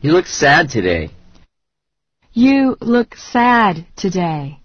You look sad today. You look sad today.